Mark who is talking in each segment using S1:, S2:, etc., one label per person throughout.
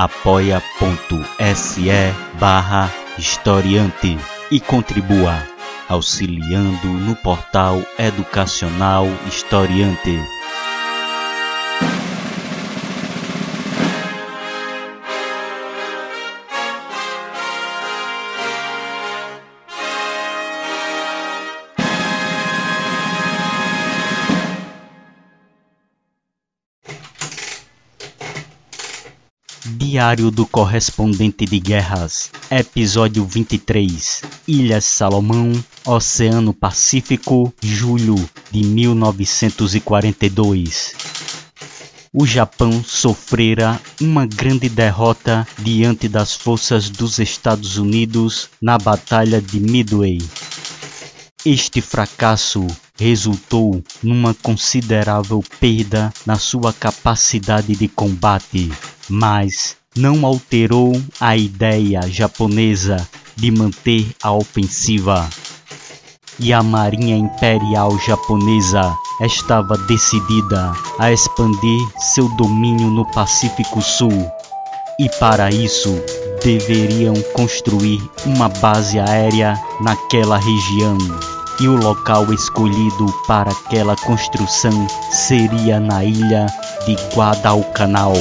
S1: apoia.se barra historiante e contribua auxiliando no portal educacional Historiante. Diário do Correspondente de Guerras, Episódio 23, Ilhas Salomão, Oceano Pacífico, julho de 1942. O Japão sofrera uma grande derrota diante das forças dos Estados Unidos na Batalha de Midway. Este fracasso resultou numa considerável perda na sua capacidade de combate, mas não alterou a ideia japonesa de manter a ofensiva. E a Marinha Imperial Japonesa estava decidida a expandir seu domínio no Pacífico Sul. E para isso, deveriam construir uma base aérea naquela região. E o local escolhido para aquela construção seria na ilha de Guadalcanal.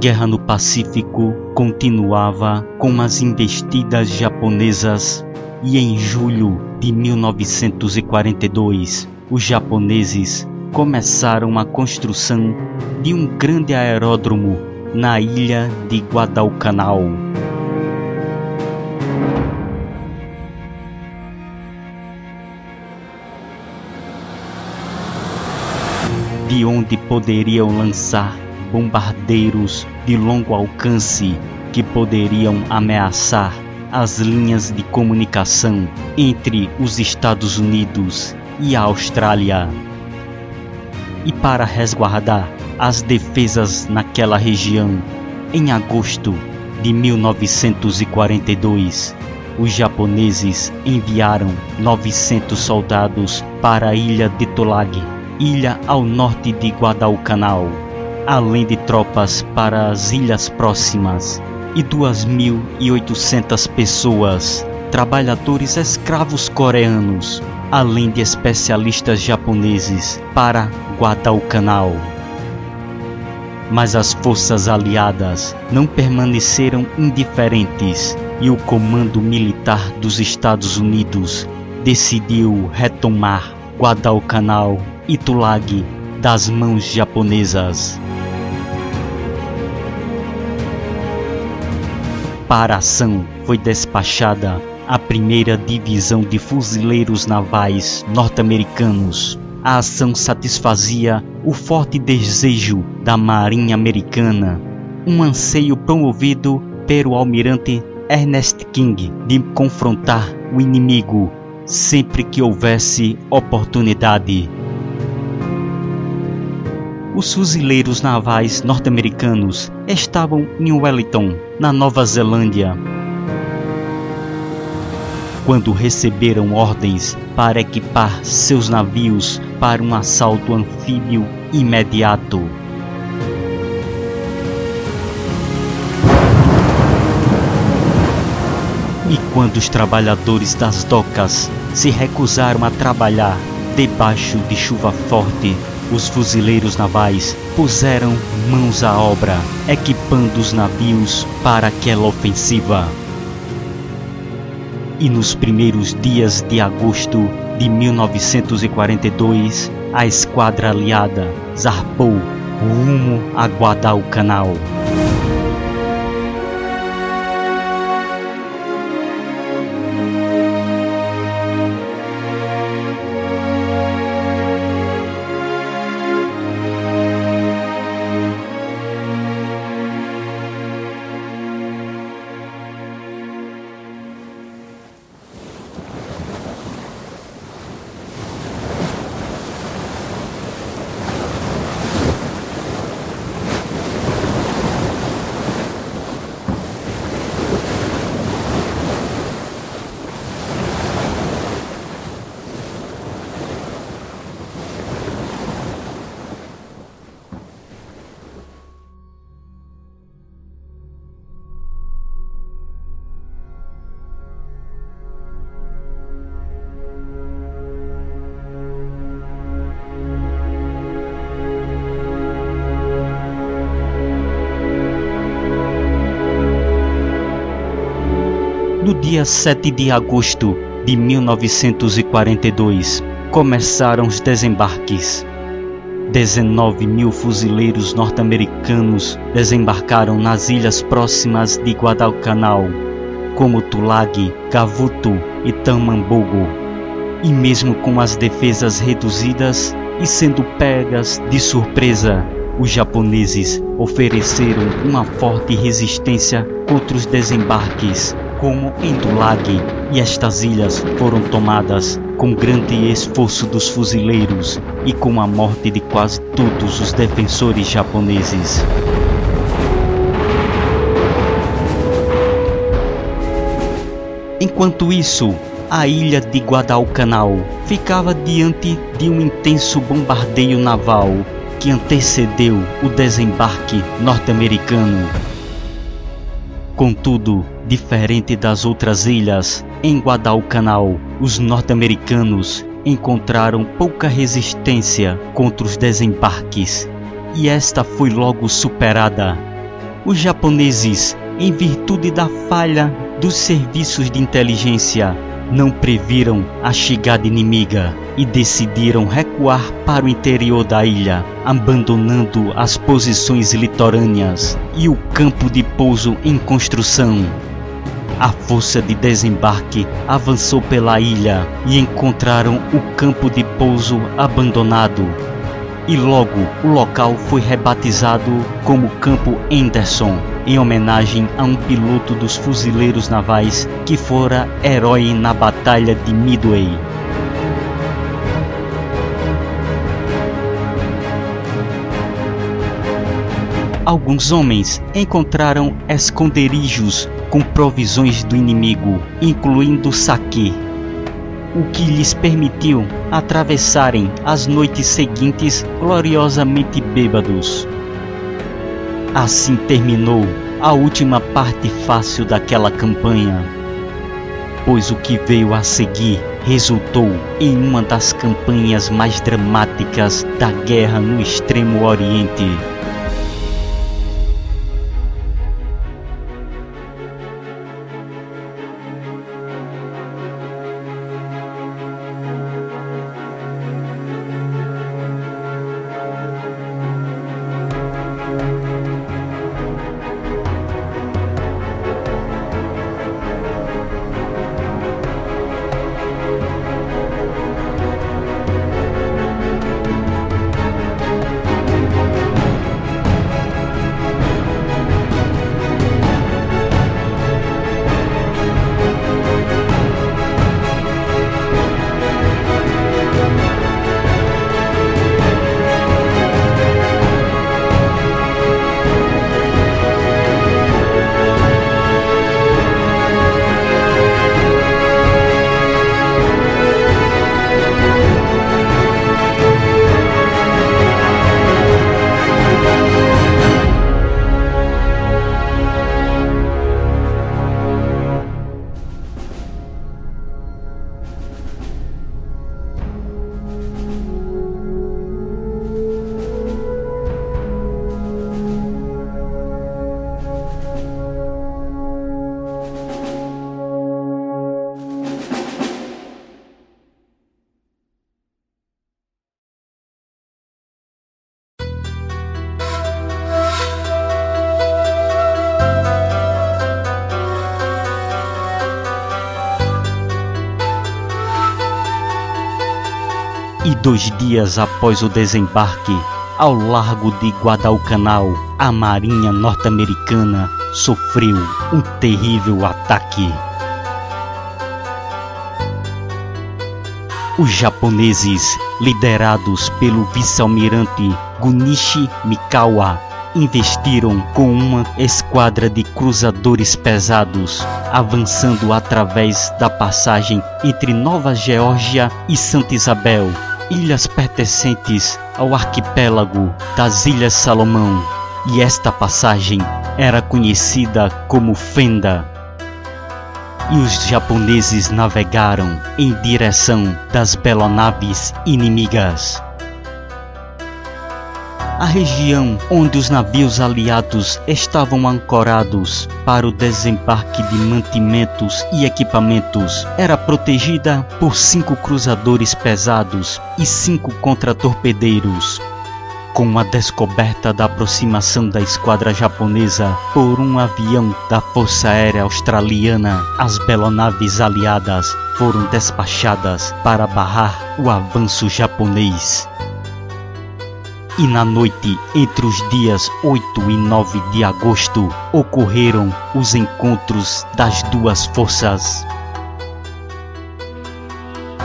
S1: Guerra no Pacífico continuava com as investidas japonesas e em julho de 1942 os japoneses começaram a construção de um grande aeródromo na ilha de Guadalcanal. De onde poderiam lançar bombardeiros de longo alcance que poderiam ameaçar as linhas de comunicação entre os Estados Unidos e a Austrália. E para resguardar as defesas naquela região, em agosto de 1942, os japoneses enviaram 900 soldados para a ilha de Tolag, ilha ao norte de Guadalcanal além de tropas para as ilhas próximas, e 2.800 pessoas, trabalhadores escravos coreanos, além de especialistas japoneses, para Guadalcanal. Mas as forças aliadas não permaneceram indiferentes e o Comando Militar dos Estados Unidos decidiu retomar Guadalcanal e Tulag das mãos japonesas. Para a ação foi despachada a primeira divisão de fuzileiros navais norte-americanos. A ação satisfazia o forte desejo da Marinha Americana, um anseio promovido pelo almirante Ernest King de confrontar o inimigo sempre que houvesse oportunidade. Os fuzileiros navais norte-americanos estavam em Wellington, na Nova Zelândia, quando receberam ordens para equipar seus navios para um assalto anfíbio imediato. E quando os trabalhadores das docas se recusaram a trabalhar debaixo de chuva forte, os fuzileiros navais puseram mãos à obra, equipando os navios para aquela ofensiva. E nos primeiros dias de agosto de 1942, a esquadra aliada zarpou rumo a Guadalcanal. Dia 7 de agosto de 1942, começaram os desembarques. 19 mil fuzileiros norte-americanos desembarcaram nas ilhas próximas de Guadalcanal, como Tulag, Gavuto e Tamambogo. E mesmo com as defesas reduzidas e sendo pegas de surpresa, os japoneses ofereceram uma forte resistência contra os desembarques como em Dulag, e estas ilhas foram tomadas com grande esforço dos fuzileiros e com a morte de quase todos os defensores japoneses. Enquanto isso, a ilha de Guadalcanal ficava diante de um intenso bombardeio naval que antecedeu o desembarque norte-americano. Contudo, diferente das outras ilhas, em Guadalcanal, os norte-americanos encontraram pouca resistência contra os desembarques e esta foi logo superada. Os japoneses, em virtude da falha dos serviços de inteligência, não previram a chegada inimiga e decidiram recuar para o interior da ilha, abandonando as posições litorâneas e o campo de pouso em construção. A força de desembarque avançou pela ilha e encontraram o campo de pouso abandonado. E logo o local foi rebatizado como Campo Anderson em homenagem a um piloto dos fuzileiros navais que fora herói na Batalha de Midway. Alguns homens encontraram esconderijos com provisões do inimigo, incluindo saque, o que lhes permitiu atravessarem as noites seguintes gloriosamente bêbados. Assim terminou a última parte fácil daquela campanha, pois o que veio a seguir resultou em uma das campanhas mais dramáticas da guerra no Extremo Oriente. Dois dias após o desembarque, ao largo de Guadalcanal, a marinha norte-americana sofreu um terrível ataque. Os japoneses, liderados pelo vice-almirante Gunichi Mikawa, investiram com uma esquadra de cruzadores pesados, avançando através da passagem entre Nova Geórgia e Santa Isabel, ilhas pertencentes ao arquipélago das Ilhas Salomão. E esta passagem era conhecida como Fenda. E os japoneses navegaram em direção das belonaves inimigas. A região onde os navios aliados estavam ancorados para o desembarque de mantimentos e equipamentos era protegida por cinco cruzadores pesados e cinco contra-torpedeiros. Com a descoberta da aproximação da esquadra japonesa por um avião da Força Aérea Australiana, as belonaves aliadas foram despachadas para barrar o avanço japonês e na noite entre os dias 8 e 9 de agosto ocorreram os encontros das duas forças.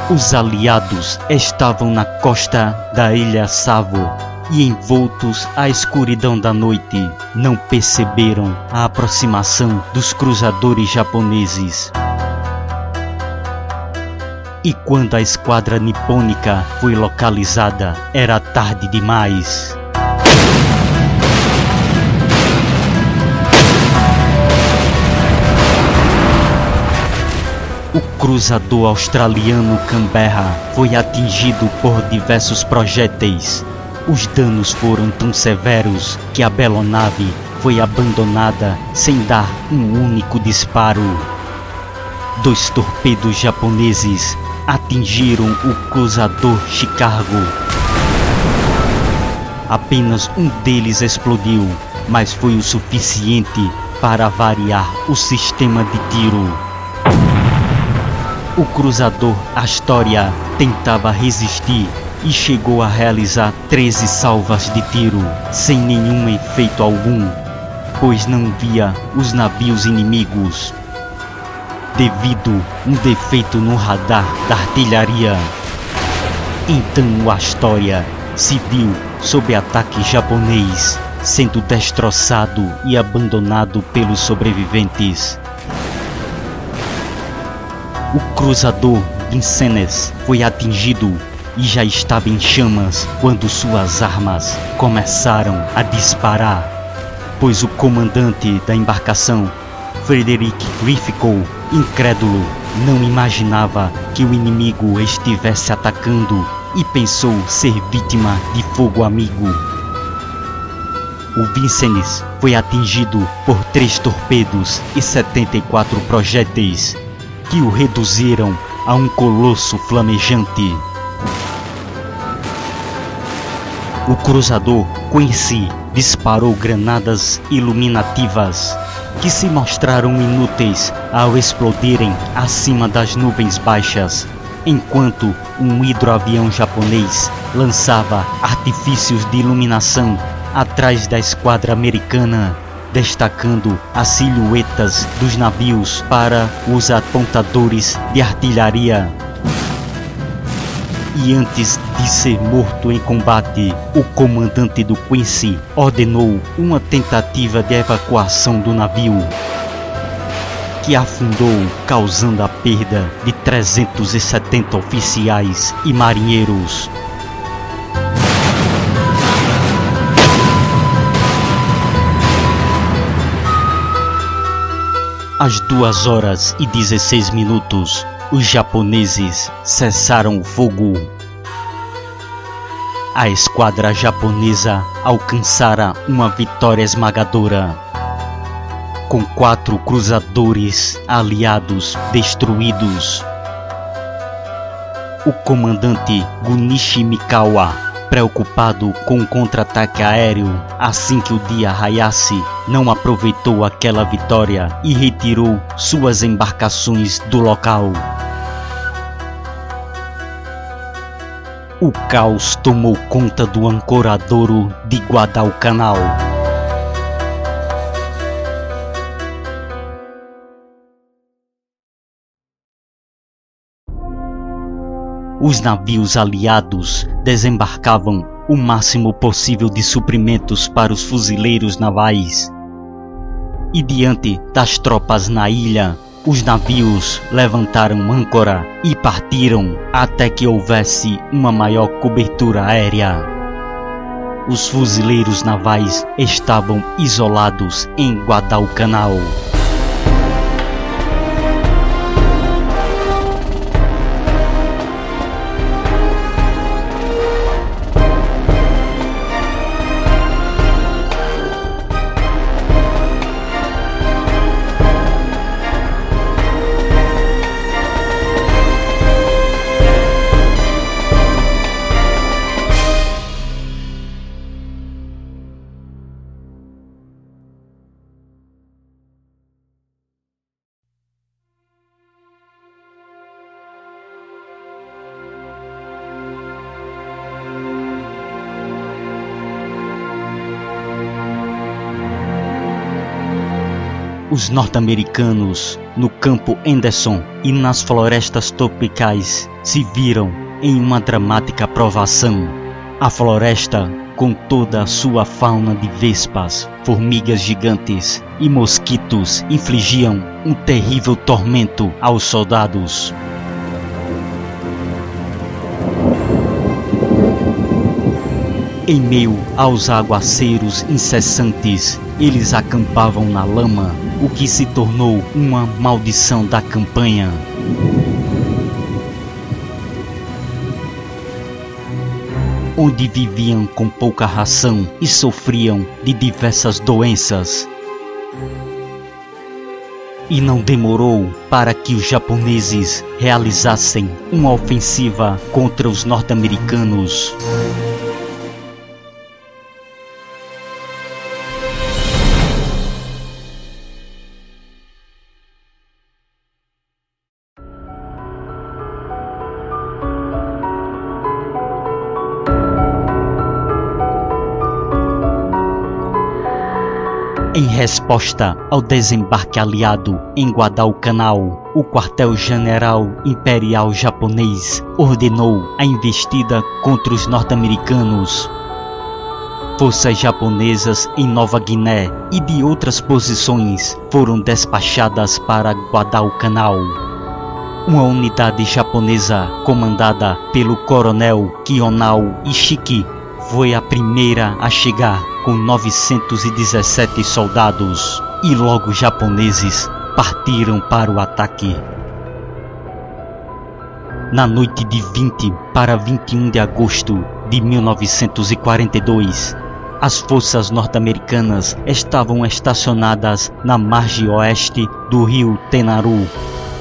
S1: Os aliados estavam na costa da ilha Savo e envoltos à escuridão da noite, não perceberam a aproximação dos cruzadores japoneses. E quando a esquadra nipônica foi localizada, era tarde demais. O cruzador australiano Canberra foi atingido por diversos projéteis. Os danos foram tão severos que a belonave foi abandonada sem dar um único disparo. Dois torpedos japoneses atingiram o cruzador Chicago. Apenas um deles explodiu, mas foi o suficiente para variar o sistema de tiro. O cruzador Astoria tentava resistir e chegou a realizar 13 salvas de tiro, sem nenhum efeito algum, pois não via os navios inimigos devido um defeito no radar da artilharia. Então o Astoria se viu sob ataque japonês, sendo destroçado e abandonado pelos sobreviventes. O cruzador Vincennes foi atingido e já estava em chamas quando suas armas começaram a disparar, pois o comandante da embarcação, Frederick Riffico, Incrédulo, não imaginava que o inimigo estivesse atacando e pensou ser vítima de fogo amigo. O Vincennes foi atingido por três torpedos e 74 projéteis, que o reduziram a um colosso flamejante. O cruzador Quincy disparou granadas iluminativas que se mostraram inúteis ao explodirem acima das nuvens baixas, enquanto um hidroavião japonês lançava artifícios de iluminação atrás da esquadra americana, destacando as silhuetas dos navios para os apontadores de artilharia. E antes de ser morto em combate, o comandante do Quincy ordenou uma tentativa de evacuação do navio, que afundou, causando a perda de 370 oficiais e marinheiros. Às duas horas e 16 minutos, os japoneses cessaram o fogo. A esquadra japonesa alcançara uma vitória esmagadora. Com quatro cruzadores aliados destruídos. O comandante Gunichi Mikawa, preocupado com o contra-ataque aéreo assim que o dia raiasse, não aproveitou aquela vitória e retirou suas embarcações do local. O caos tomou conta do ancoradouro de Guadalcanal. Os navios aliados desembarcavam o máximo possível de suprimentos para os fuzileiros navais. E diante das tropas na ilha, os navios levantaram âncora e partiram até que houvesse uma maior cobertura aérea. Os fuzileiros navais estavam isolados em Guadalcanal. Os norte-americanos no campo Anderson e nas florestas tropicais se viram em uma dramática provação. A floresta, com toda a sua fauna de vespas, formigas gigantes e mosquitos, infligiam um terrível tormento aos soldados. Em meio aos aguaceiros incessantes, eles acampavam na lama, o que se tornou uma maldição da campanha. Onde viviam com pouca ração e sofriam de diversas doenças. E não demorou para que os japoneses realizassem uma ofensiva contra os norte-americanos. Em resposta ao desembarque aliado em Guadalcanal, o quartel-general imperial japonês ordenou a investida contra os norte-americanos. Forças japonesas em Nova Guiné e de outras posições foram despachadas para Guadalcanal. Uma unidade japonesa comandada pelo coronel Kionao Ishiki foi a primeira a chegar com 917 soldados e logo japoneses partiram para o ataque. Na noite de 20 para 21 de agosto de 1942, as forças norte-americanas estavam estacionadas na margem oeste do rio Tenaru,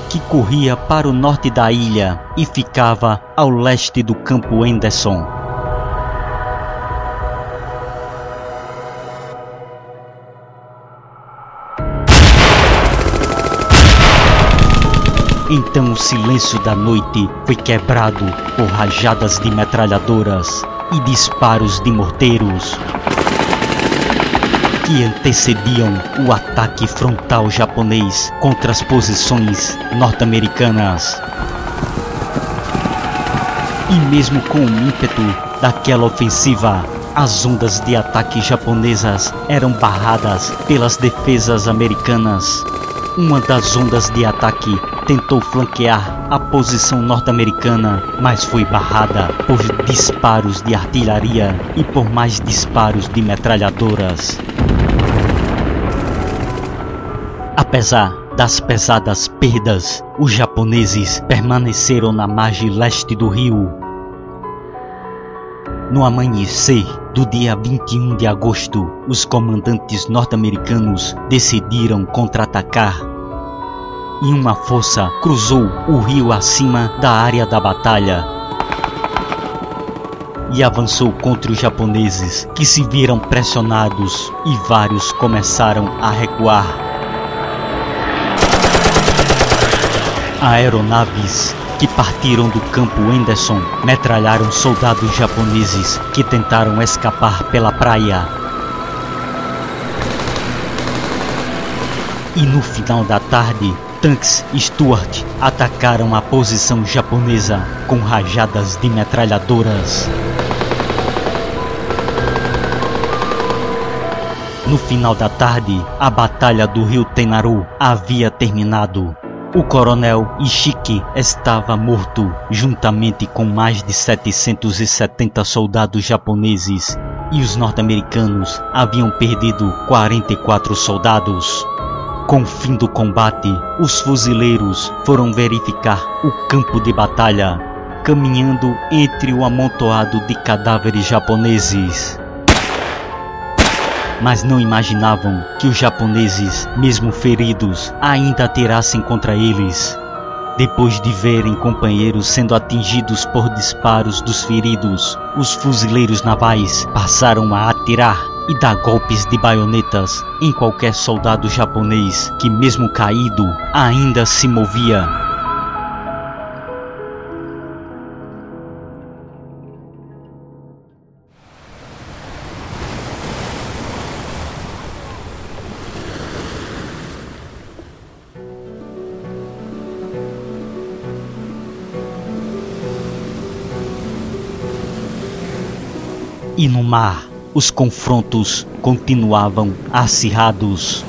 S1: que corria para o norte da ilha e ficava ao leste do campo Anderson. Então o silêncio da noite foi quebrado por rajadas de metralhadoras e disparos de morteiros que antecediam o ataque frontal japonês contra as posições norte-americanas. E mesmo com o ímpeto daquela ofensiva, as ondas de ataque japonesas eram barradas pelas defesas americanas. Uma das ondas de ataque tentou flanquear a posição norte-americana, mas foi barrada por disparos de artilharia e por mais disparos de metralhadoras. Apesar das pesadas perdas, os japoneses permaneceram na margem leste do rio. No amanhecer do dia 21 de agosto, os comandantes norte-americanos decidiram contra-atacar e uma força cruzou o rio acima da área da batalha e avançou contra os japoneses, que se viram pressionados e vários começaram a recuar. Aeronaves que partiram do campo Anderson metralharam soldados japoneses que tentaram escapar pela praia. E no final da tarde, tanques Stuart atacaram a posição japonesa com rajadas de metralhadoras. No final da tarde, a batalha do rio Tenaru havia terminado. O coronel Ishiki estava morto, juntamente com mais de 770 soldados japoneses, e os norte-americanos haviam perdido 44 soldados. Com o fim do combate, os fuzileiros foram verificar o campo de batalha, caminhando entre o amontoado de cadáveres japoneses mas não imaginavam que os japoneses, mesmo feridos, ainda atirassem contra eles. Depois de verem companheiros sendo atingidos por disparos dos feridos, os fuzileiros navais passaram a atirar e dar golpes de baionetas em qualquer soldado japonês que, mesmo caído, ainda se movia e no mar os confrontos continuavam acirrados.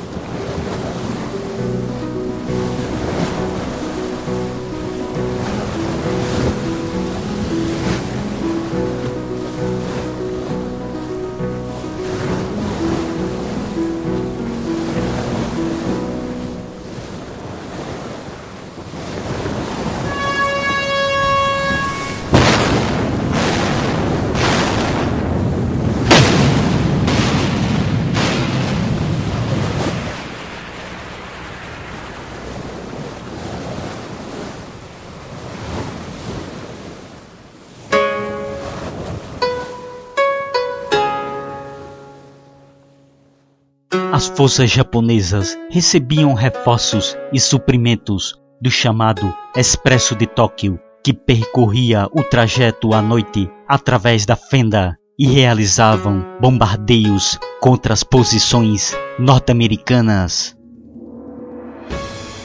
S1: As forças japonesas recebiam reforços e suprimentos do chamado Expresso de Tóquio, que percorria o trajeto à noite através da fenda e realizavam bombardeios contra as posições norte-americanas.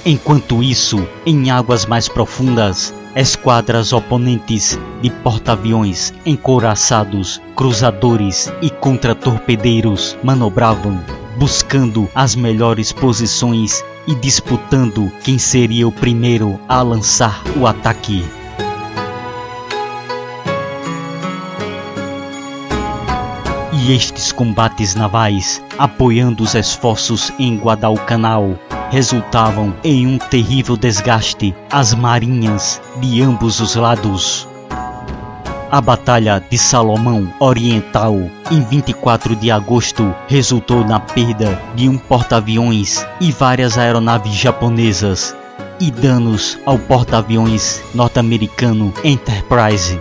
S1: Enquanto isso, em águas mais profundas, esquadras oponentes de porta-aviões encouraçados, cruzadores e contra-torpedeiros manobravam buscando as melhores posições e disputando quem seria o primeiro a lançar o ataque. E estes combates navais, apoiando os esforços em Guadalcanal, resultavam em um terrível desgaste às marinhas de ambos os lados. A Batalha de Salomão Oriental, em 24 de agosto, resultou na perda de um porta-aviões e várias aeronaves japonesas e danos ao porta-aviões norte-americano Enterprise.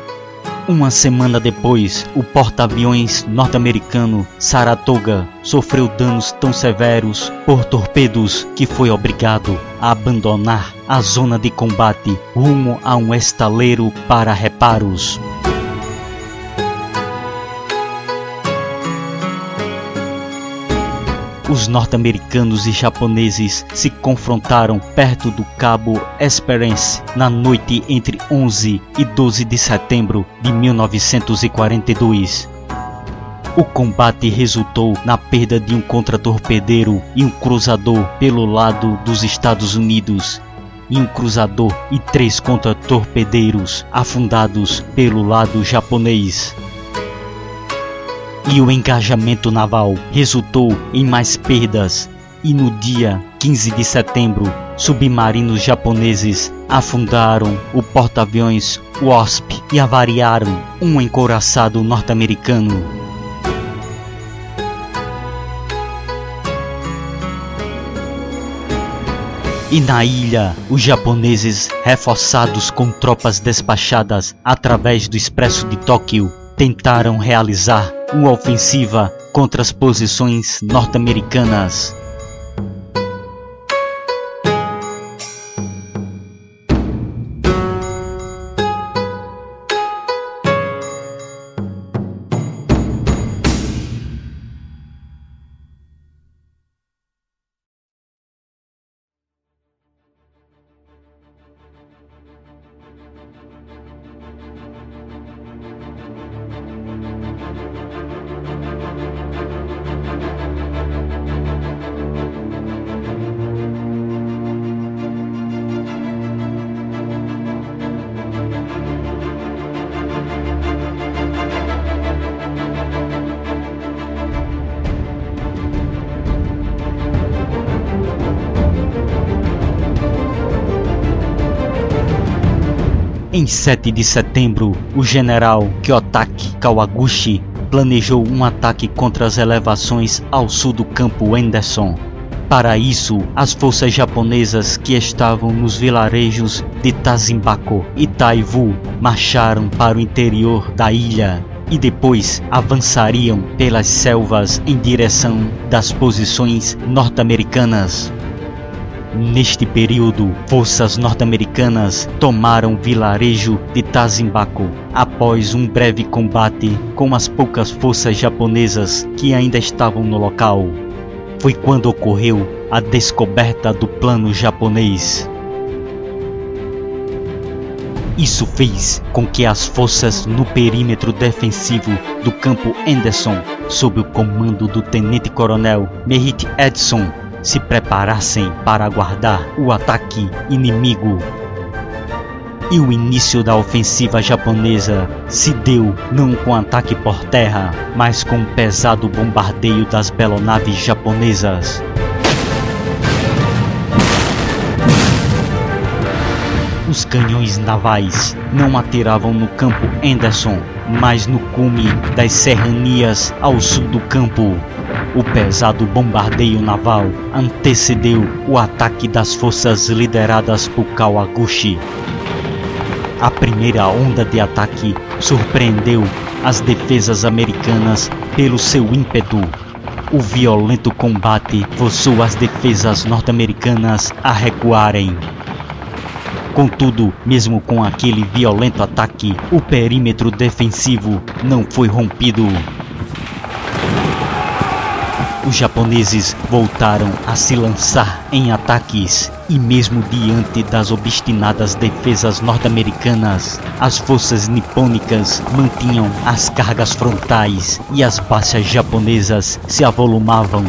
S1: Uma semana depois, o porta-aviões norte-americano Saratoga sofreu danos tão severos por torpedos que foi obrigado a abandonar a zona de combate rumo a um estaleiro para reparos. Os norte-americanos e japoneses se confrontaram perto do Cabo Esperance na noite entre 11 e 12 de setembro de 1942. O combate resultou na perda de um contratorpedeiro e um cruzador pelo lado dos Estados Unidos e um cruzador e três contratorpedeiros afundados pelo lado japonês e o engajamento naval resultou em mais perdas. E no dia 15 de setembro, submarinos japoneses afundaram o porta-aviões Wasp e avariaram um encouraçado norte-americano. E na ilha, os japoneses, reforçados com tropas despachadas através do Expresso de Tóquio, tentaram realizar uma ofensiva contra as posições norte-americanas. 7 de setembro, o general Kyotaki Kawaguchi planejou um ataque contra as elevações ao sul do campo Anderson. Para isso, as forças japonesas que estavam nos vilarejos de Tazimbako e Taivu marcharam para o interior da ilha e depois avançariam pelas selvas em direção das posições norte-americanas. Neste período, forças norte-americanas tomaram o vilarejo de Tazimbako após um breve combate com as poucas forças japonesas que ainda estavam no local. Foi quando ocorreu a descoberta do plano japonês. Isso fez com que as forças no perímetro defensivo do campo Anderson, sob o comando do tenente-coronel Merritt Edson, se preparassem para aguardar o ataque inimigo. E o início da ofensiva japonesa se deu não com ataque por terra, mas com um pesado bombardeio das belonaves japonesas. Os canhões navais não atiravam no campo Anderson, mas no cume das serranias ao sul do campo. O pesado bombardeio naval antecedeu o ataque das forças lideradas por Kawaguchi. A primeira onda de ataque surpreendeu as defesas americanas pelo seu ímpeto. O violento combate forçou as defesas norte-americanas a recuarem. Contudo, mesmo com aquele violento ataque, o perímetro defensivo não foi rompido. Os japoneses voltaram a se lançar em ataques e mesmo diante das obstinadas defesas norte-americanas, as forças nipônicas mantinham as cargas frontais e as baixas japonesas se avolumavam.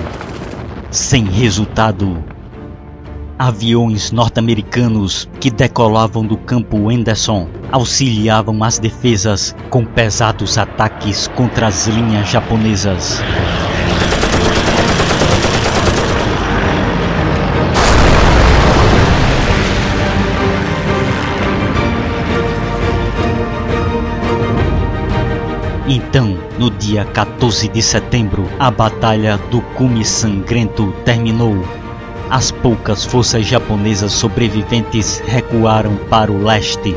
S1: Sem resultado. Aviões norte-americanos que decolavam do campo Anderson auxiliavam as defesas com pesados ataques contra as linhas japonesas. Então, no dia 14 de setembro, a Batalha do Cume Sangrento terminou. As poucas forças japonesas sobreviventes recuaram para o leste,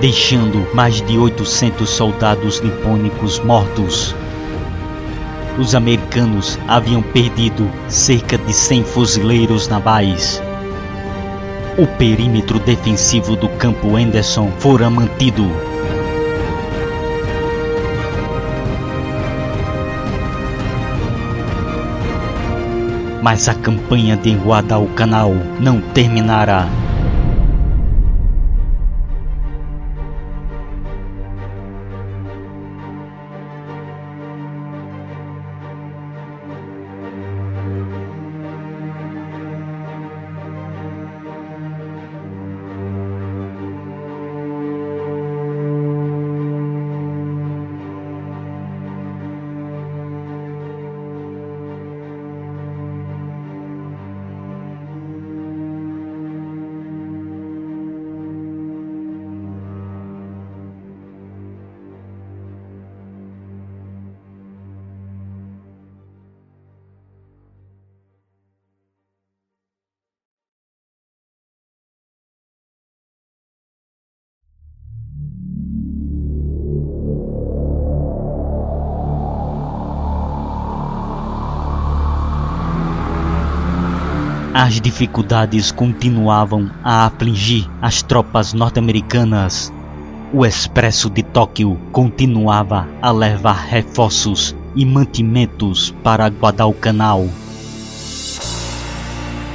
S1: deixando mais de 800 soldados nipônicos mortos. Os americanos haviam perdido cerca de 100 fuzileiros navais. O perímetro defensivo do campo Anderson fora mantido mas a campanha de Guadalcanal não terminará. As dificuldades continuavam a afligir as tropas norte-americanas. O Expresso de Tóquio continuava a levar reforços e mantimentos para Guadalcanal,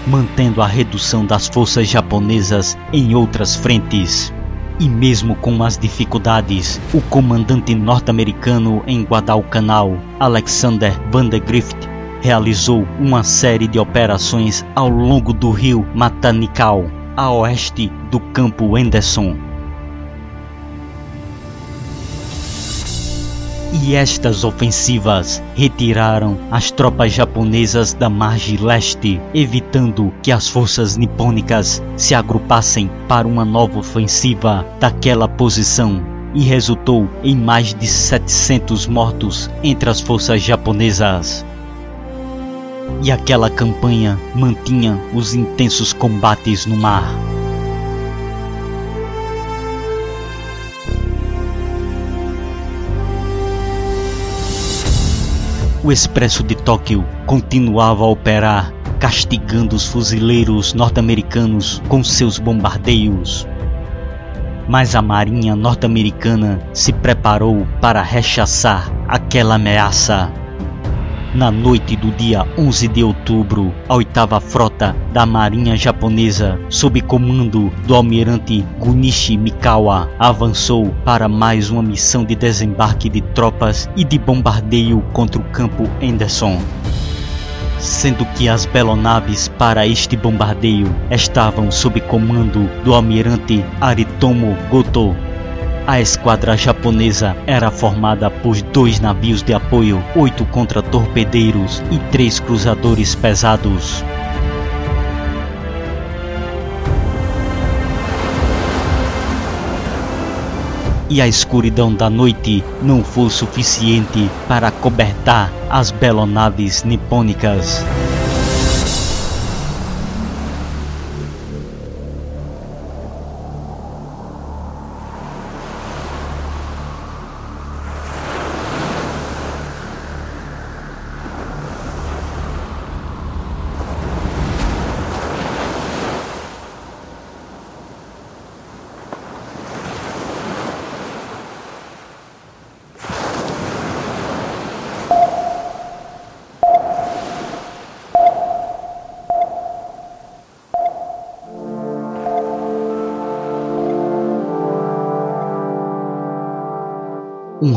S1: mantendo a redução das forças japonesas em outras frentes. E mesmo com as dificuldades, o comandante norte-americano em Guadalcanal, Alexander Vandergrift, realizou uma série de operações ao longo do rio Matanical, a oeste do campo Anderson. E estas ofensivas retiraram as tropas japonesas da margem leste, evitando que as forças nipônicas se agrupassem para uma nova ofensiva daquela posição e resultou em mais de 700 mortos entre as forças japonesas. E aquela campanha mantinha os intensos combates no mar. O Expresso de Tóquio continuava a operar, castigando os fuzileiros norte-americanos com seus bombardeios mas a Marinha norte-americana se preparou para rechaçar aquela ameaça. Na noite do dia 11 de outubro, a oitava frota da Marinha japonesa, sob comando do almirante Gunichi Mikawa, avançou para mais uma missão de desembarque de tropas e de bombardeio contra o campo Anderson sendo que as belonaves para este bombardeio estavam sob comando do almirante Aritomo Goto. A esquadra japonesa era formada por dois navios de apoio, oito contra-torpedeiros e três cruzadores pesados. e a escuridão da noite não foi suficiente para cobertar as belonaves nipônicas.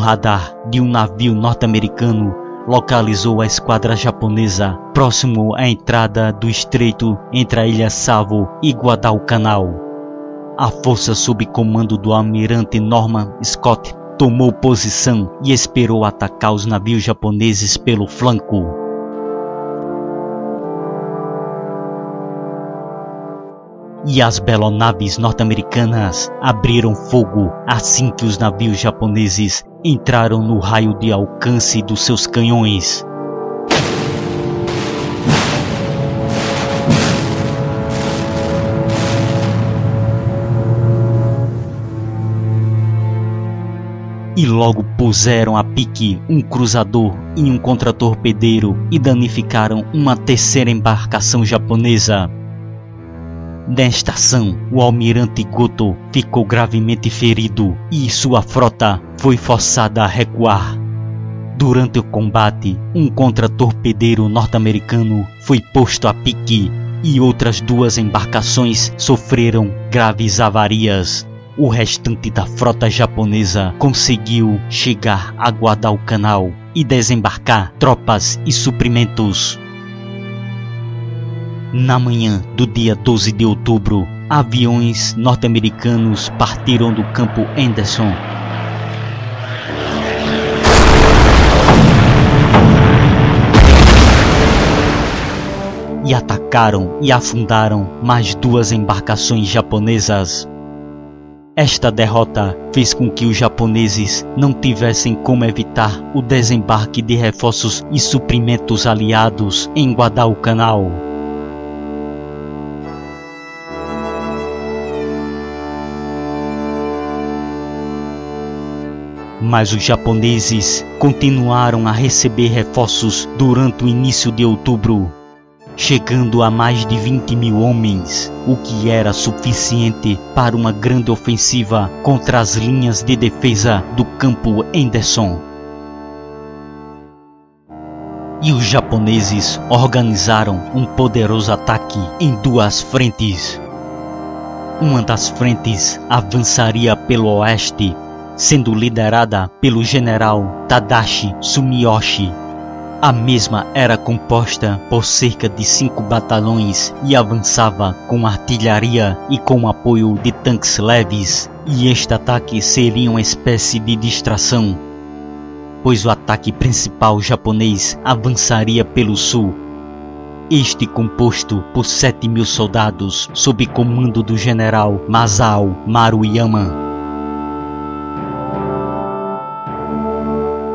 S1: Radar de um navio norte-americano localizou a esquadra japonesa próximo à entrada do estreito entre a ilha Savo e Guadalcanal. A força sob comando do almirante Norman Scott tomou posição e esperou atacar os navios japoneses pelo flanco. E as belonaves norte-americanas abriram fogo assim que os navios japoneses entraram no raio de alcance dos seus canhões. e logo puseram a pique um cruzador e um contratorpedeiro e danificaram uma terceira embarcação japonesa. Nesta ação, o almirante Goto ficou gravemente ferido e sua frota foi forçada a recuar. Durante o combate, um contra-torpedeiro norte-americano foi posto a pique e outras duas embarcações sofreram graves avarias. O restante da frota japonesa conseguiu chegar a Guadalcanal e desembarcar tropas e suprimentos. Na manhã do dia 12 de outubro, aviões norte-americanos partiram do campo Anderson. E atacaram e afundaram mais duas embarcações japonesas. Esta derrota fez com que os japoneses não tivessem como evitar o desembarque de reforços e suprimentos aliados em Guadalcanal. Mas os japoneses continuaram a receber reforços durante o início de outubro, chegando a mais de 20 mil homens, o que era suficiente para uma grande ofensiva contra as linhas de defesa do campo Anderson. E os japoneses organizaram um poderoso ataque em duas frentes. Uma das frentes avançaria pelo oeste sendo liderada pelo general Tadashi Sumiyoshi. A mesma era composta por cerca de cinco batalhões e avançava com artilharia e com apoio de tanques leves, e este ataque seria uma espécie de distração pois o ataque principal japonês avançaria pelo sul. Este composto por 7 mil soldados sob comando do general Masao Maruyama.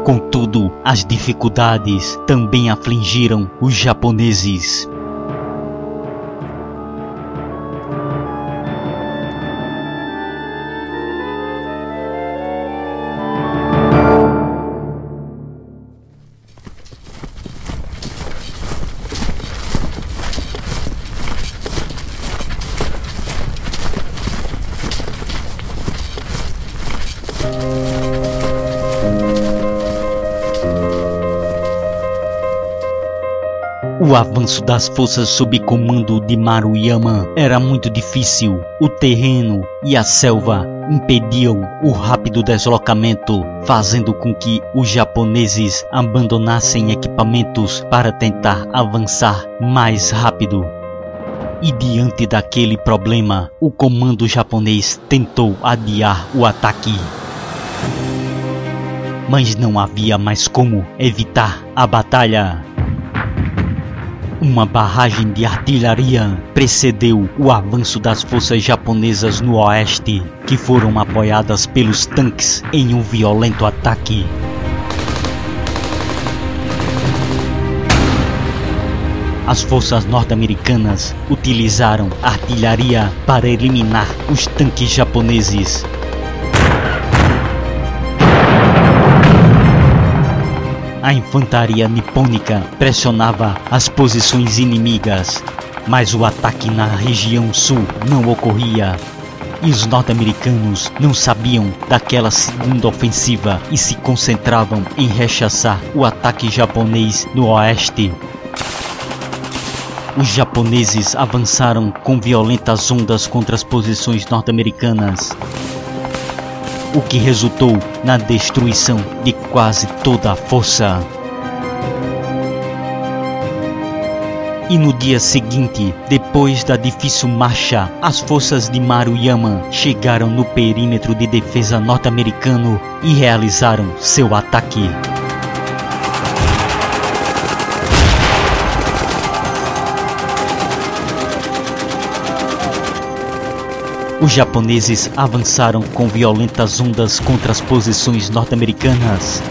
S1: Contudo, as dificuldades também afligiram os japoneses. O avanço das forças sob comando de Maruyama era muito difícil. O terreno e a selva impediam o rápido deslocamento, fazendo com que os japoneses abandonassem equipamentos para tentar avançar mais rápido. E diante daquele problema, o comando japonês tentou adiar o ataque. Mas não havia mais como evitar a batalha. Uma barragem de artilharia precedeu o avanço das forças japonesas no oeste, que foram apoiadas pelos tanques em um violento ataque. As forças norte-americanas utilizaram artilharia para eliminar os tanques japoneses A infantaria nipônica pressionava as posições inimigas, mas o ataque na região sul não ocorria. E os norte-americanos não sabiam daquela segunda ofensiva e se concentravam em rechaçar o ataque japonês no oeste. Os japoneses avançaram com violentas ondas contra as posições norte-americanas o que resultou na destruição de quase toda a força. E no dia seguinte, depois da difícil marcha, as forças de Maruyama chegaram no perímetro de defesa norte-americano e realizaram seu ataque. Os japoneses avançaram com violentas ondas contra as posições norte-americanas.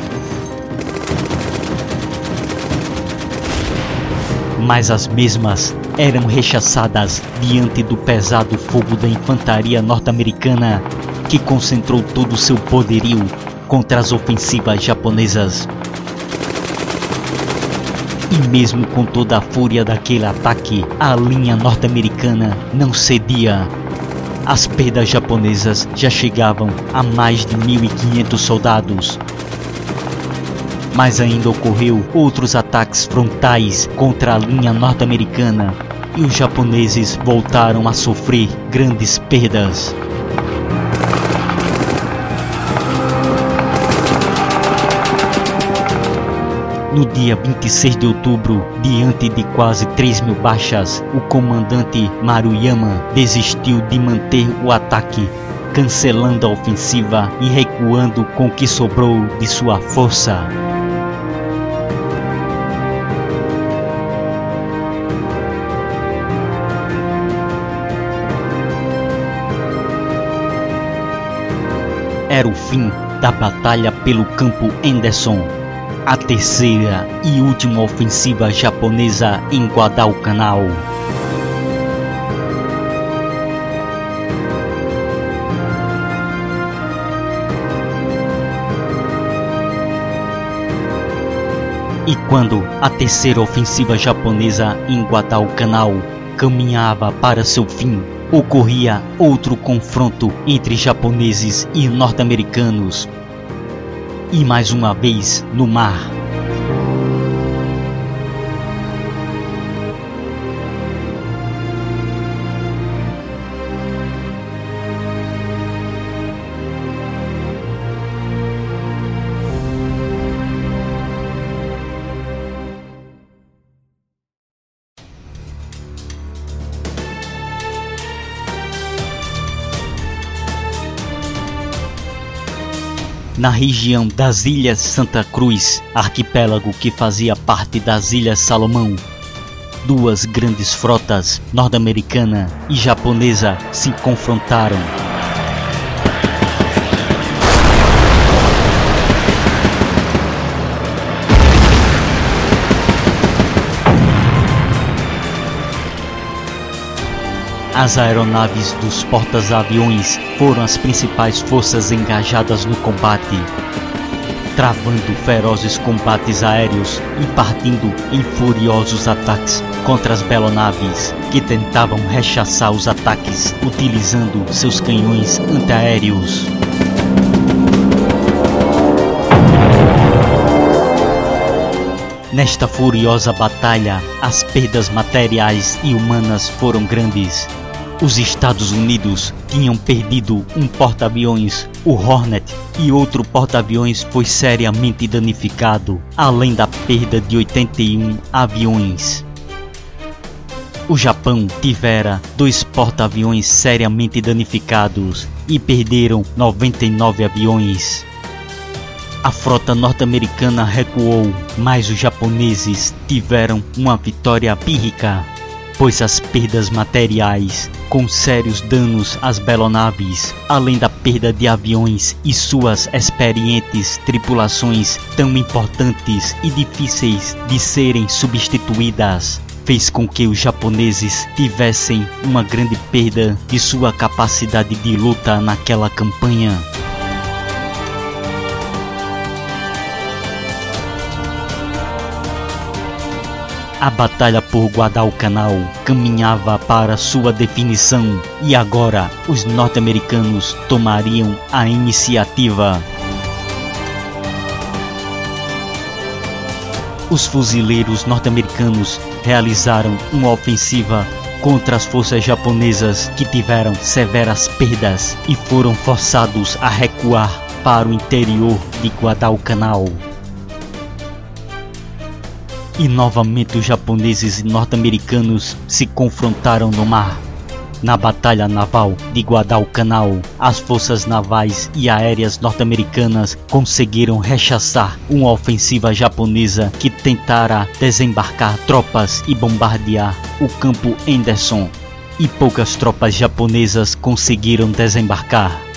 S1: Mas as mesmas eram rechaçadas diante do pesado fogo da infantaria norte-americana, que concentrou todo o seu poderio contra as ofensivas japonesas. E mesmo com toda a fúria daquele ataque, a linha norte-americana não cedia as perdas japonesas já chegavam a mais de 1.500 soldados. Mas ainda ocorreu outros ataques frontais contra a linha norte-americana e os japoneses voltaram a sofrer grandes perdas. No dia 26 de outubro, diante de quase 3 mil baixas, o comandante Maruyama desistiu de manter o ataque, cancelando a ofensiva e recuando com o que sobrou de sua força. Era o fim da batalha pelo campo Anderson a terceira e última ofensiva japonesa em Guadalcanal. E quando a terceira ofensiva japonesa em Guadalcanal caminhava para seu fim, ocorria outro confronto entre japoneses e norte-americanos e mais uma vez no mar. Na região das Ilhas Santa Cruz, arquipélago que fazia parte das Ilhas Salomão. Duas grandes frotas, norte-americana e japonesa, se confrontaram. As aeronaves dos portas-aviões foram as principais forças engajadas no combate, travando ferozes combates aéreos e partindo em furiosos ataques contra as belonaves, que tentavam rechaçar os ataques utilizando seus canhões antiaéreos. Nesta furiosa batalha, as perdas materiais e humanas foram grandes. Os Estados Unidos tinham perdido um porta-aviões, o Hornet, e outro porta-aviões foi seriamente danificado, além da perda de 81 aviões. O Japão tivera dois porta-aviões seriamente danificados e perderam 99 aviões. A frota norte-americana recuou, mas os japoneses tiveram uma vitória pírrica, pois as perdas materiais, com sérios danos às belonaves, além da perda de aviões e suas experientes tripulações tão importantes e difíceis de serem substituídas, fez com que os japoneses tivessem uma grande perda de sua capacidade de luta naquela campanha. A batalha por Guadalcanal caminhava para sua definição e agora os norte-americanos tomariam a iniciativa. Os fuzileiros norte-americanos realizaram uma ofensiva contra as forças japonesas que tiveram severas perdas e foram forçados a recuar para o interior de Guadalcanal. E novamente os japoneses e norte-americanos se confrontaram no mar. Na Batalha Naval de Guadalcanal, as forças navais e aéreas norte-americanas conseguiram rechaçar uma ofensiva japonesa que tentara desembarcar tropas e bombardear o campo Anderson. E poucas tropas japonesas conseguiram desembarcar.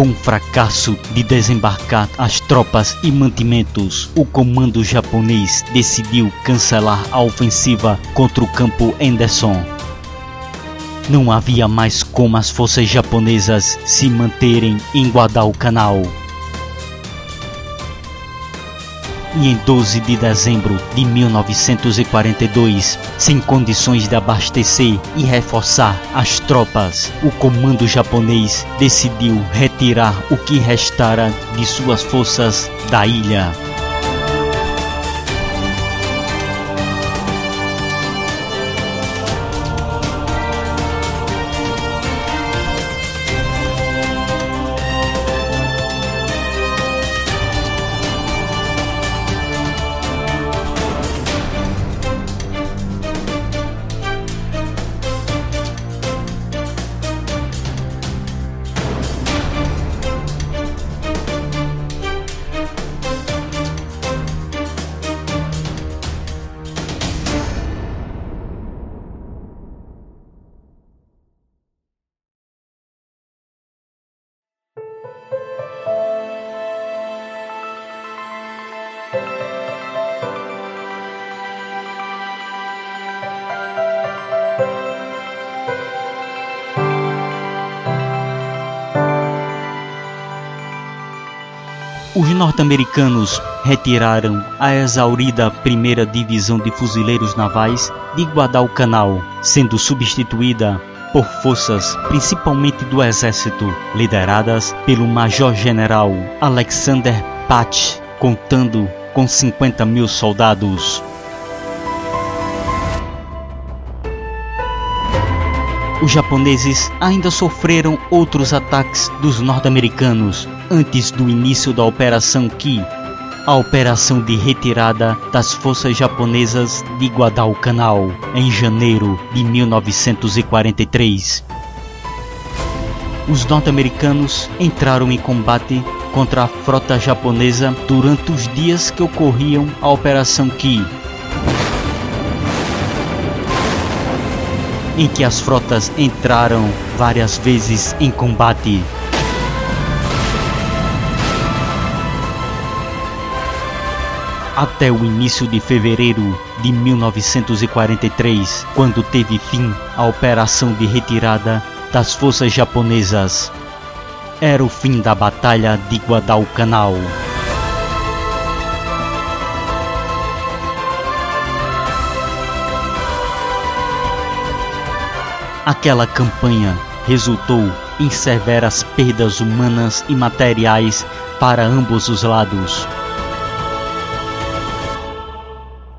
S1: Com o fracasso de desembarcar as tropas e mantimentos, o comando japonês decidiu cancelar a ofensiva contra o campo Anderson. Não havia mais como as forças japonesas se manterem em Guadalcanal. E em 12 de dezembro de 1942, sem condições de abastecer e reforçar as tropas, o comando japonês decidiu retirar o que restara de suas forças da ilha. Os norte-americanos retiraram a exaurida primeira divisão de fuzileiros navais de Guadalcanal, sendo substituída por forças principalmente do exército, lideradas pelo major-general Alexander Patch, contando com 50 mil soldados. Os japoneses ainda sofreram outros ataques dos norte-americanos antes do início da Operação Ki, a operação de retirada das forças japonesas de Guadalcanal em janeiro de 1943. os norte-americanos entraram em combate contra a frota japonesa durante os dias que ocorriam a Operação Ki, em que as frotas entraram várias vezes em combate. Até o início de fevereiro de 1943, quando teve fim a operação de retirada das forças japonesas. Era o fim da Batalha de Guadalcanal. Aquela campanha resultou em severas perdas humanas e materiais para ambos os lados.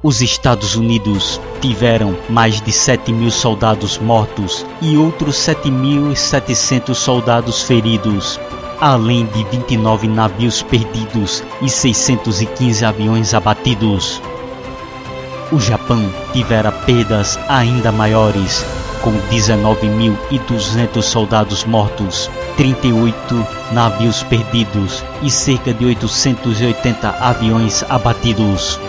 S1: Os Estados Unidos tiveram mais de 7 mil soldados mortos e outros 7.700 soldados feridos, além de 29 navios perdidos e 615 aviões abatidos. O Japão tivera perdas ainda maiores, com 19.200 soldados mortos, 38 navios perdidos e cerca de 880 aviões abatidos.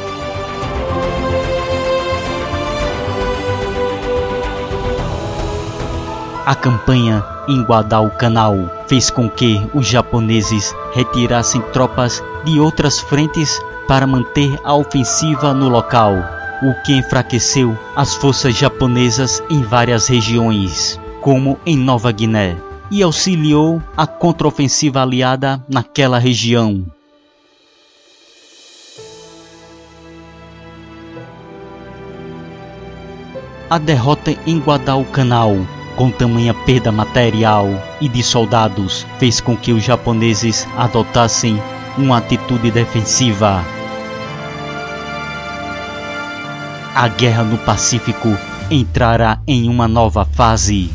S1: A campanha em Guadalcanal fez com que os japoneses retirassem tropas de outras frentes para manter a ofensiva no local, o que enfraqueceu as forças japonesas em várias regiões, como em Nova Guiné, e auxiliou a contraofensiva aliada naquela região. A derrota em Guadalcanal com tamanha perda material e de soldados, fez com que os japoneses adotassem uma atitude defensiva. A guerra no Pacífico entrará em uma nova fase.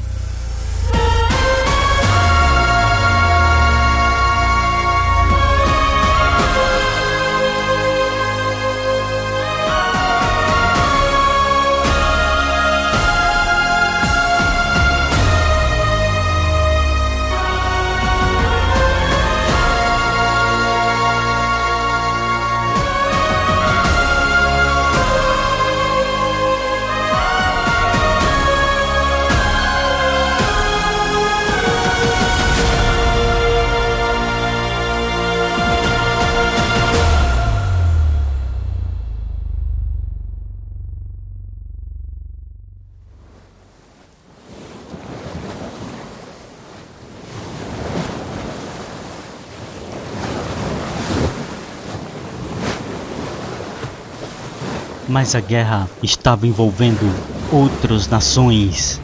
S1: Mas a guerra estava envolvendo outras nações.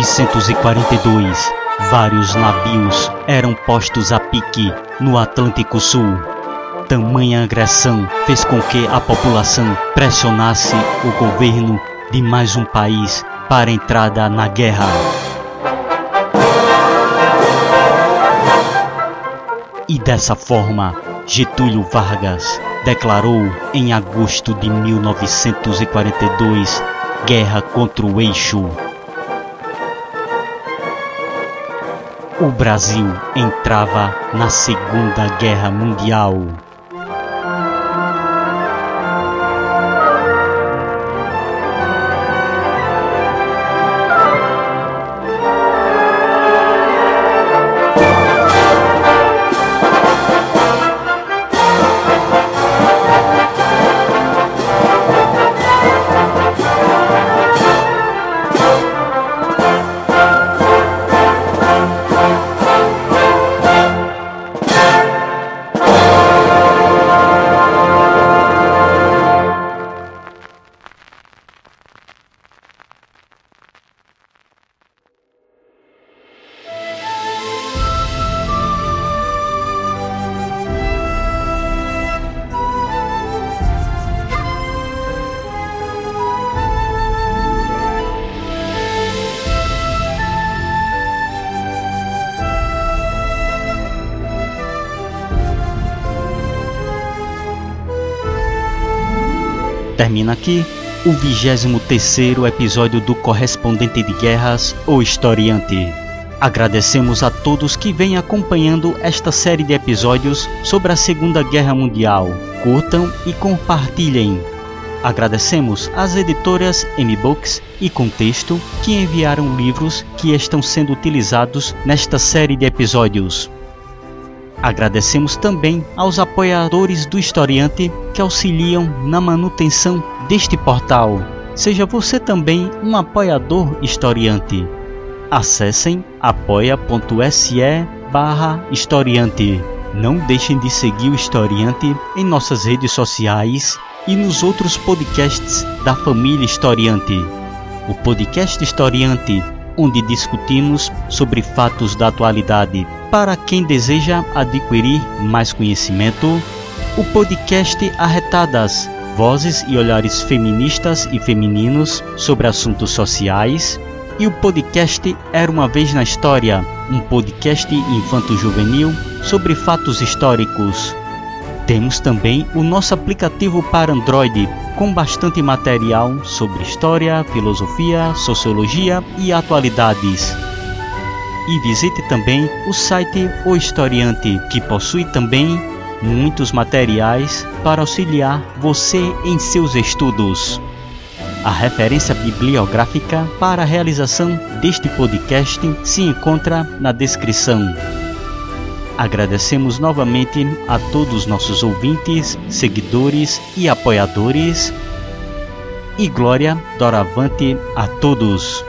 S1: 1942, vários navios eram postos a pique no Atlântico Sul. Tamanha agressão fez com que a população pressionasse o governo de mais um país para entrada na guerra. E dessa forma, Getúlio Vargas declarou em agosto de 1942 guerra contra o eixo. O Brasil entrava na Segunda Guerra Mundial. Termina aqui o 23º episódio do Correspondente de Guerras, o Historiante. Agradecemos a todos que vêm acompanhando esta série de episódios sobre a Segunda Guerra Mundial. Curtam e compartilhem. Agradecemos às editoras M-Books e Contexto que enviaram livros que estão sendo utilizados nesta série de episódios. Agradecemos também aos apoiadores do Historiante que auxiliam na manutenção deste portal. Seja você também um apoiador historiante. Acessem apoia.se barra historiante. Não deixem de seguir o Historiante em nossas redes sociais e nos outros podcasts da família Historiante. O podcast Historiante, onde discutimos sobre fatos da atualidade para quem deseja adquirir mais conhecimento. O podcast Arretadas, vozes e olhares feministas e femininos sobre assuntos sociais. E o podcast Era uma Vez na História, um podcast infanto-juvenil sobre fatos históricos. Temos também o nosso aplicativo para Android, com bastante material sobre história, filosofia, sociologia e atualidades. E visite também o site O Historiante, que possui também muitos materiais para auxiliar você em seus estudos. A referência bibliográfica para a realização deste podcast se encontra na descrição. Agradecemos novamente a todos nossos ouvintes, seguidores e apoiadores. E glória doravante a todos.